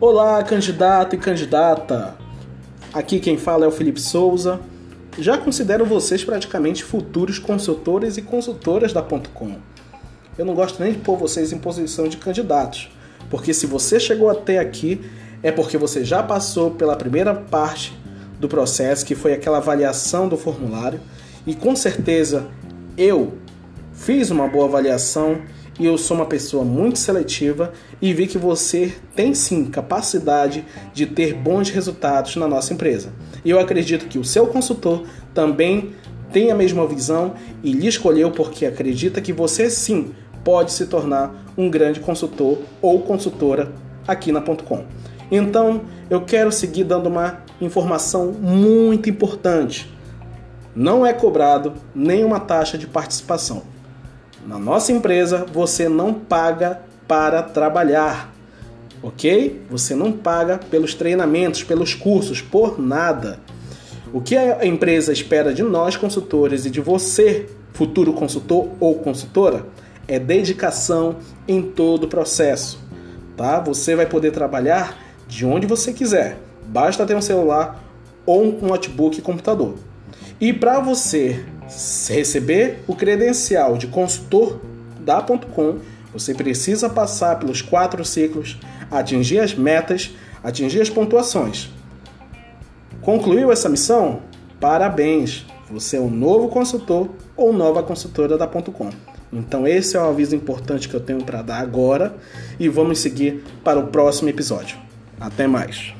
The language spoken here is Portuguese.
Olá, candidato e candidata. Aqui quem fala é o Felipe Souza. Já considero vocês praticamente futuros consultores e consultoras da .com. Eu não gosto nem de pôr vocês em posição de candidatos, porque se você chegou até aqui é porque você já passou pela primeira parte do processo, que foi aquela avaliação do formulário, e com certeza eu fiz uma boa avaliação e eu sou uma pessoa muito seletiva e vi que você tem sim capacidade de ter bons resultados na nossa empresa. E eu acredito que o seu consultor também tem a mesma visão e lhe escolheu porque acredita que você sim pode se tornar um grande consultor ou consultora aqui na .com. Então, eu quero seguir dando uma informação muito importante. Não é cobrado nenhuma taxa de participação. Na nossa empresa, você não paga para trabalhar, ok? Você não paga pelos treinamentos, pelos cursos, por nada. O que a empresa espera de nós consultores e de você, futuro consultor ou consultora, é dedicação em todo o processo, tá? Você vai poder trabalhar de onde você quiser. Basta ter um celular ou um notebook e computador. E para você receber o credencial de consultor da .com, você precisa passar pelos quatro ciclos, atingir as metas, atingir as pontuações. Concluiu essa missão? Parabéns! Você é um novo consultor ou nova consultora da .com. Então esse é o aviso importante que eu tenho para dar agora e vamos seguir para o próximo episódio. Até mais!